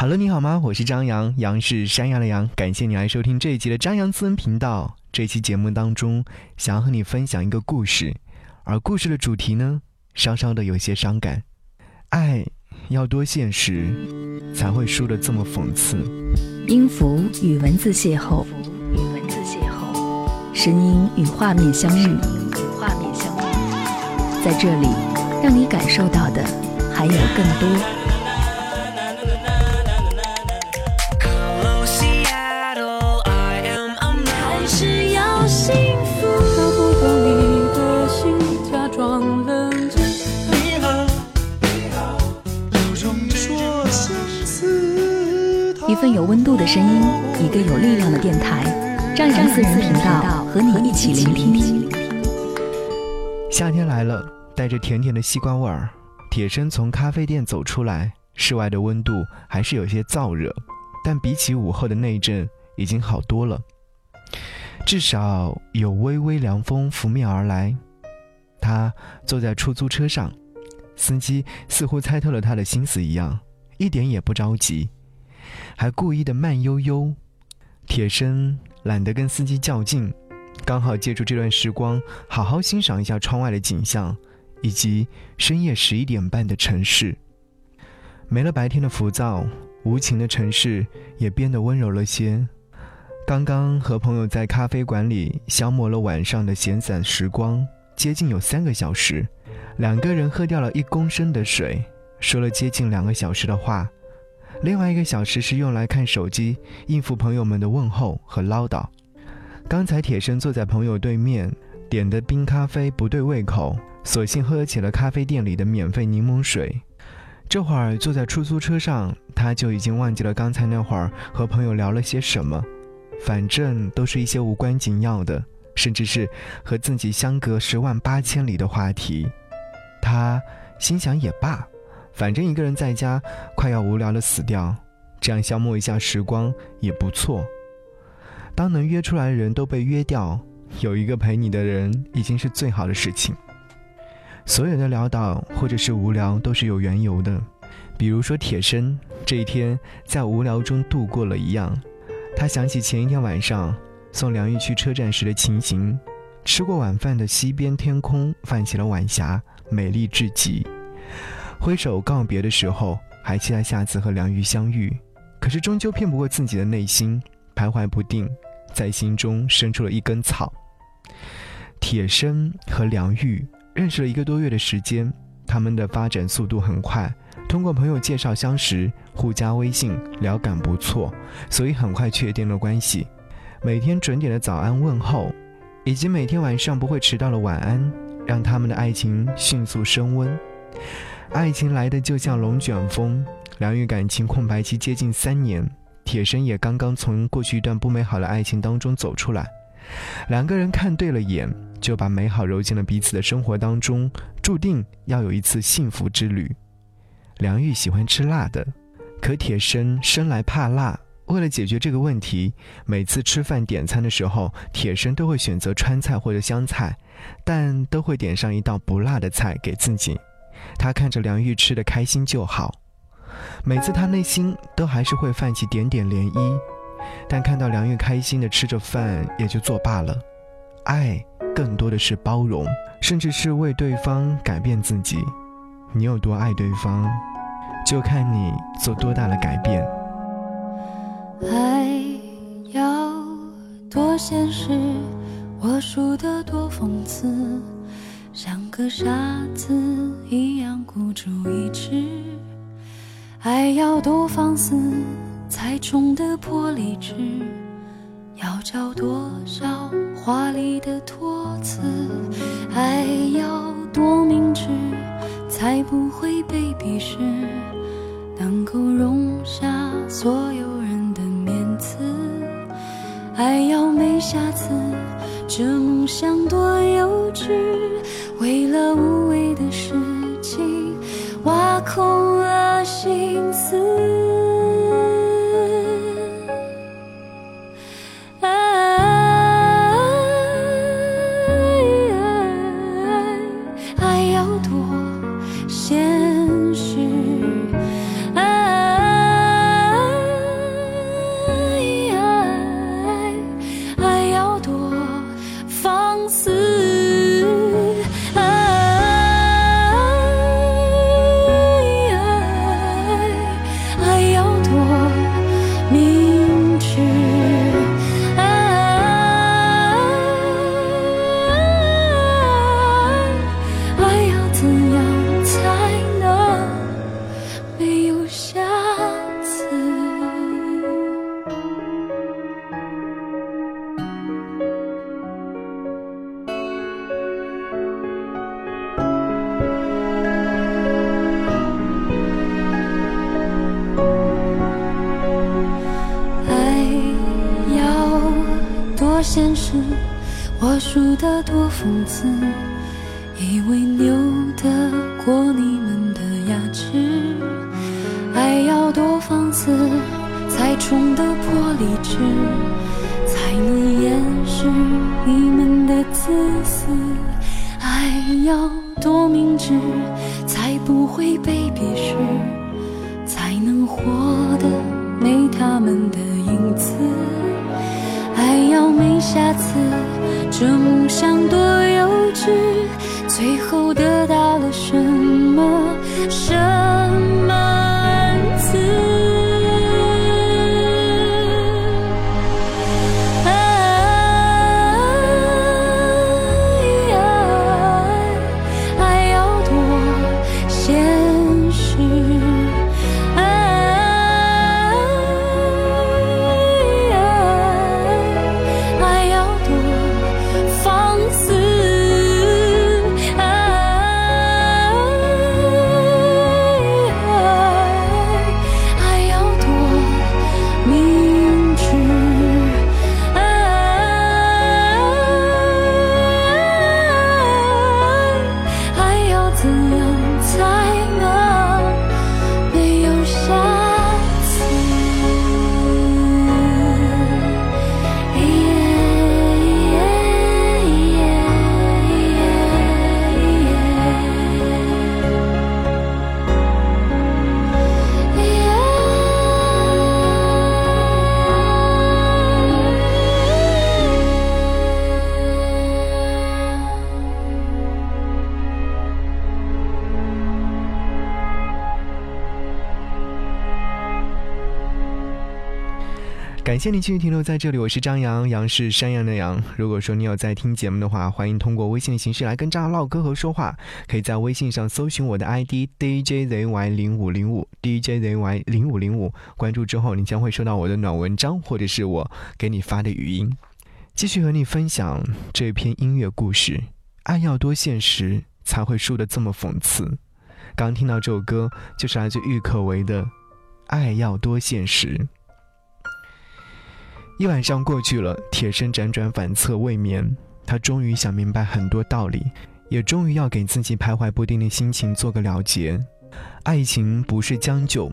Hello，你好吗？我是张扬，杨是山羊的羊。感谢你来收听这一集的张扬私人频道。这期节目当中，想要和你分享一个故事，而故事的主题呢，稍稍的有些伤感。爱要多现实，才会输得这么讽刺。音符与文字邂逅，与文字邂逅，声音与画面相遇，与画面相遇，在这里，让你感受到的还有更多。有温度的声音，一个有力量的电台，张扬私人频道和你一起聆听。夏天来了，带着甜甜的西瓜味儿，铁生从咖啡店走出来，室外的温度还是有些燥热，但比起午后的那一阵，已经好多了。至少有微微凉风拂面而来。他坐在出租车上，司机似乎猜透了他的心思一样，一点也不着急。还故意的慢悠悠，铁生懒得跟司机较劲，刚好借助这段时光，好好欣赏一下窗外的景象，以及深夜十一点半的城市。没了白天的浮躁，无情的城市也变得温柔了些。刚刚和朋友在咖啡馆里消磨了晚上的闲散时光，接近有三个小时，两个人喝掉了一公升的水，说了接近两个小时的话。另外一个小时是用来看手机，应付朋友们的问候和唠叨。刚才铁生坐在朋友对面，点的冰咖啡不对胃口，索性喝起了咖啡店里的免费柠檬水。这会儿坐在出租车上，他就已经忘记了刚才那会儿和朋友聊了些什么，反正都是一些无关紧要的，甚至是和自己相隔十万八千里的话题。他心想也罢。反正一个人在家，快要无聊的死掉，这样消磨一下时光也不错。当能约出来的人都被约掉，有一个陪你的人已经是最好的事情。所有的潦倒或者是无聊都是有缘由的，比如说铁生这一天在无聊中度过了一样。他想起前一天晚上送梁玉去车站时的情形，吃过晚饭的西边天空泛起了晚霞，美丽至极。挥手告别的时候，还期待下次和梁玉相遇，可是终究骗不过自己的内心，徘徊不定，在心中生出了一根草。铁生和梁玉认识了一个多月的时间，他们的发展速度很快，通过朋友介绍相识，互加微信，聊感不错，所以很快确定了关系。每天准点的早安问候，以及每天晚上不会迟到的晚安，让他们的爱情迅速升温。爱情来的就像龙卷风，梁玉感情空白期接近三年，铁生也刚刚从过去一段不美好的爱情当中走出来，两个人看对了眼，就把美好揉进了彼此的生活当中，注定要有一次幸福之旅。梁玉喜欢吃辣的，可铁生生来怕辣，为了解决这个问题，每次吃饭点餐的时候，铁生都会选择川菜或者湘菜，但都会点上一道不辣的菜给自己。他看着梁玉吃的开心就好，每次他内心都还是会泛起点点涟漪，但看到梁玉开心的吃着饭也就作罢了。爱更多的是包容，甚至是为对方改变自己。你有多爱对方，就看你做多大的改变。爱要多现实，我输得多讽刺。像个傻子一样孤注一掷，爱要多放肆才冲得破理智，要找多少华丽的托词，爱要多明智才不会被鄙视，能够容下所有人的面子，爱要没瑕疵，这梦想多幼稚。为了无谓的事情，挖空了心思。我输得多讽刺，以为扭得过你们的牙齿，爱要多放肆，才冲得破理智，才能掩饰你们的自私，爱要多明智，才不会被鄙视，才能活得没他们的影子。爱要没瑕疵，这梦想多幼稚，最后的谢你继续停留在这里，我是张扬，杨是山羊的羊。如果说你有在听节目的话，欢迎通过微信的形式来跟张扬唠嗑和说话，可以在微信上搜寻我的 ID DJZY 零五零五 DJZY 零五零五，关注之后你将会收到我的暖文章或者是我给你发的语音，继续和你分享这篇音乐故事。爱要多现实，才会输得这么讽刺。刚听到这首歌，就是来自郁可唯的《爱要多现实》。一晚上过去了，铁生辗转反侧未眠，他终于想明白很多道理，也终于要给自己徘徊不定的心情做个了结。爱情不是将就，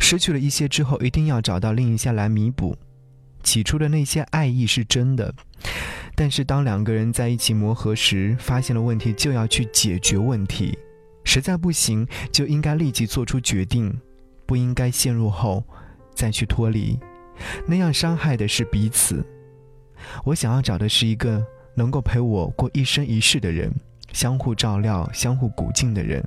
失去了一些之后，一定要找到另一些来弥补。起初的那些爱意是真的，但是当两个人在一起磨合时，发现了问题就要去解决问题，实在不行就应该立即做出决定，不应该陷入后再去脱离。那样伤害的是彼此。我想要找的是一个能够陪我过一生一世的人，相互照料、相互鼓劲的人，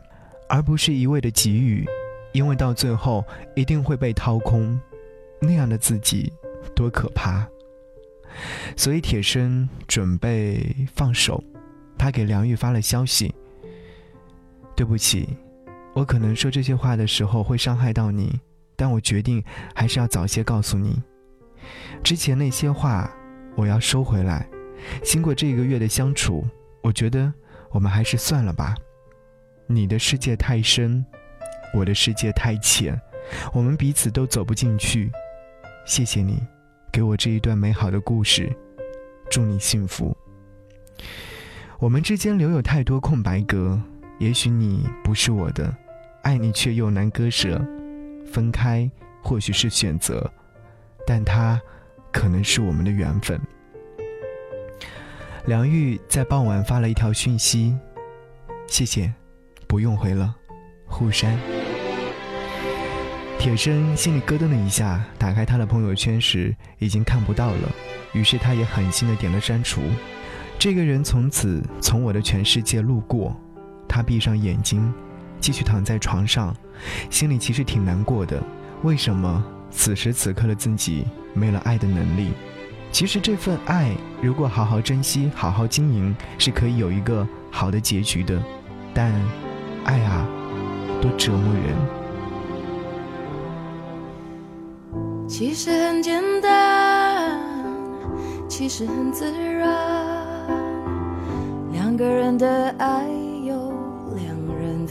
而不是一味的给予，因为到最后一定会被掏空。那样的自己多可怕！所以铁生准备放手，他给梁玉发了消息：“对不起，我可能说这些话的时候会伤害到你。”但我决定还是要早些告诉你，之前那些话我要收回来。经过这一个月的相处，我觉得我们还是算了吧。你的世界太深，我的世界太浅，我们彼此都走不进去。谢谢你，给我这一段美好的故事，祝你幸福。我们之间留有太多空白格，也许你不是我的，爱你却又难割舍。分开或许是选择，但它可能是我们的缘分。梁玉在傍晚发了一条讯息：“谢谢，不用回了。”互删。铁生心里咯噔了一下，打开他的朋友圈时已经看不到了，于是他也狠心的点了删除。这个人从此从我的全世界路过。他闭上眼睛。继续躺在床上，心里其实挺难过的。为什么此时此刻的自己没了爱的能力？其实这份爱，如果好好珍惜、好好经营，是可以有一个好的结局的。但，爱啊，多折磨人。其实很简单，其实很自然，两个人的爱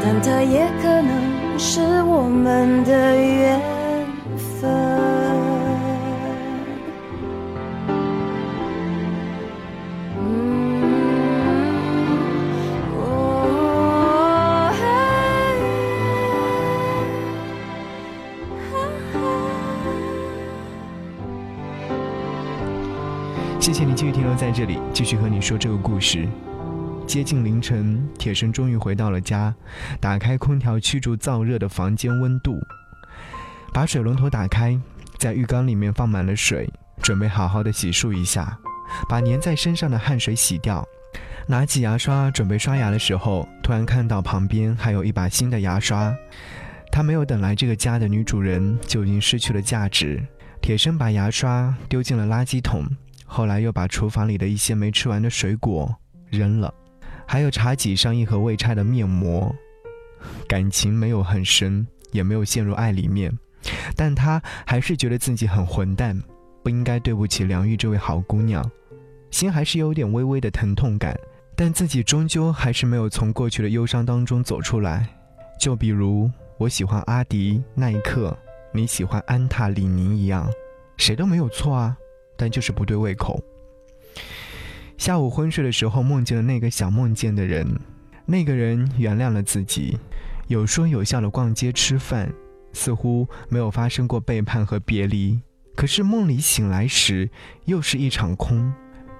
但它也可能是我们的缘分。嗯谢谢你继续停留在这里，继续和你说这个故事。接近凌晨，铁生终于回到了家，打开空调驱逐燥热的房间温度，把水龙头打开，在浴缸里面放满了水，准备好好的洗漱一下，把粘在身上的汗水洗掉。拿起牙刷准备刷牙的时候，突然看到旁边还有一把新的牙刷，他没有等来这个家的女主人就已经失去了价值。铁生把牙刷丢进了垃圾桶，后来又把厨房里的一些没吃完的水果扔了。还有茶几上一盒未拆的面膜，感情没有很深，也没有陷入爱里面，但他还是觉得自己很混蛋，不应该对不起梁玉这位好姑娘，心还是有点微微的疼痛感，但自己终究还是没有从过去的忧伤当中走出来。就比如我喜欢阿迪耐克，你喜欢安踏李宁一样，谁都没有错啊，但就是不对胃口。下午昏睡的时候，梦见了那个想梦见的人，那个人原谅了自己，有说有笑的逛街吃饭，似乎没有发生过背叛和别离。可是梦里醒来时，又是一场空，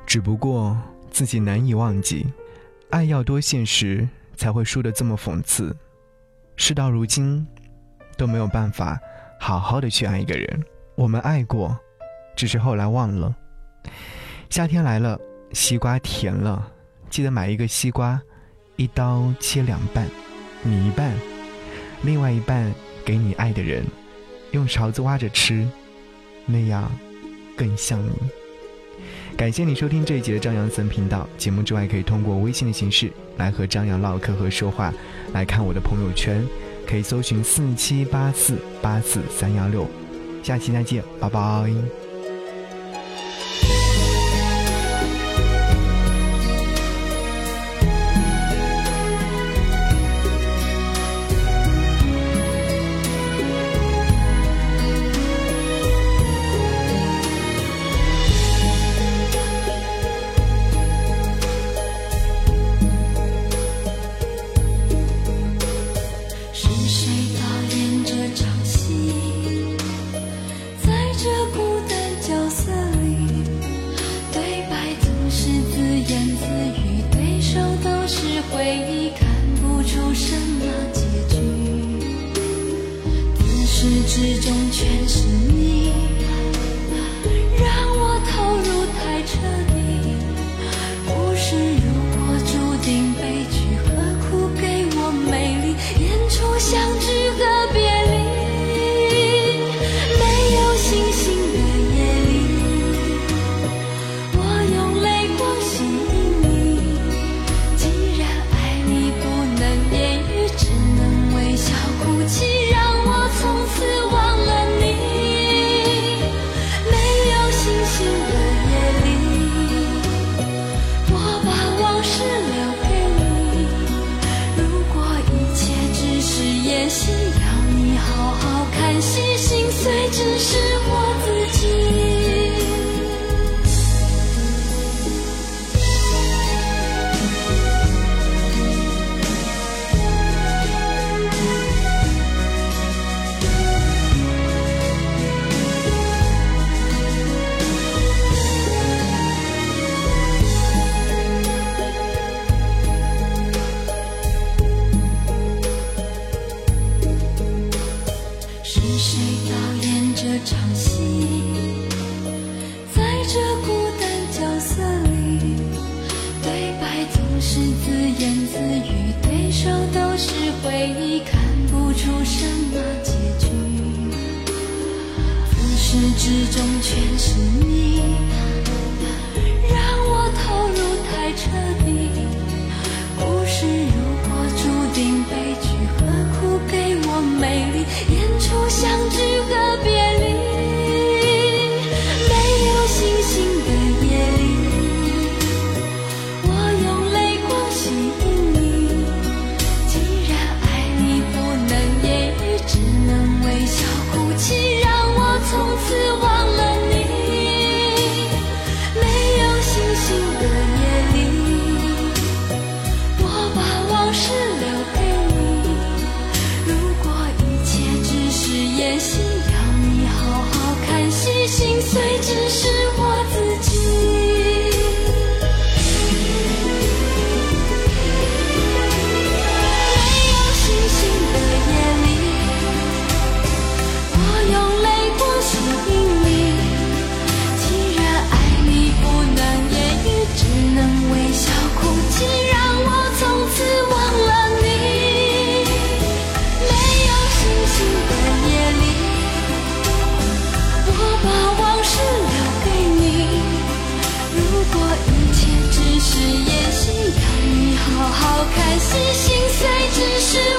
只不过自己难以忘记。爱要多现实，才会输得这么讽刺。事到如今，都没有办法好好的去爱一个人。我们爱过，只是后来忘了。夏天来了。西瓜甜了，记得买一个西瓜，一刀切两半，你一半，另外一半给你爱的人，用勺子挖着吃，那样更像你。感谢你收听这一集的张扬森频道节目之外，可以通过微信的形式来和张扬唠嗑和说话，来看我的朋友圈，可以搜寻四七八四八四三幺六，下期再见，拜拜。心。你演戏要你好好看戏心碎只是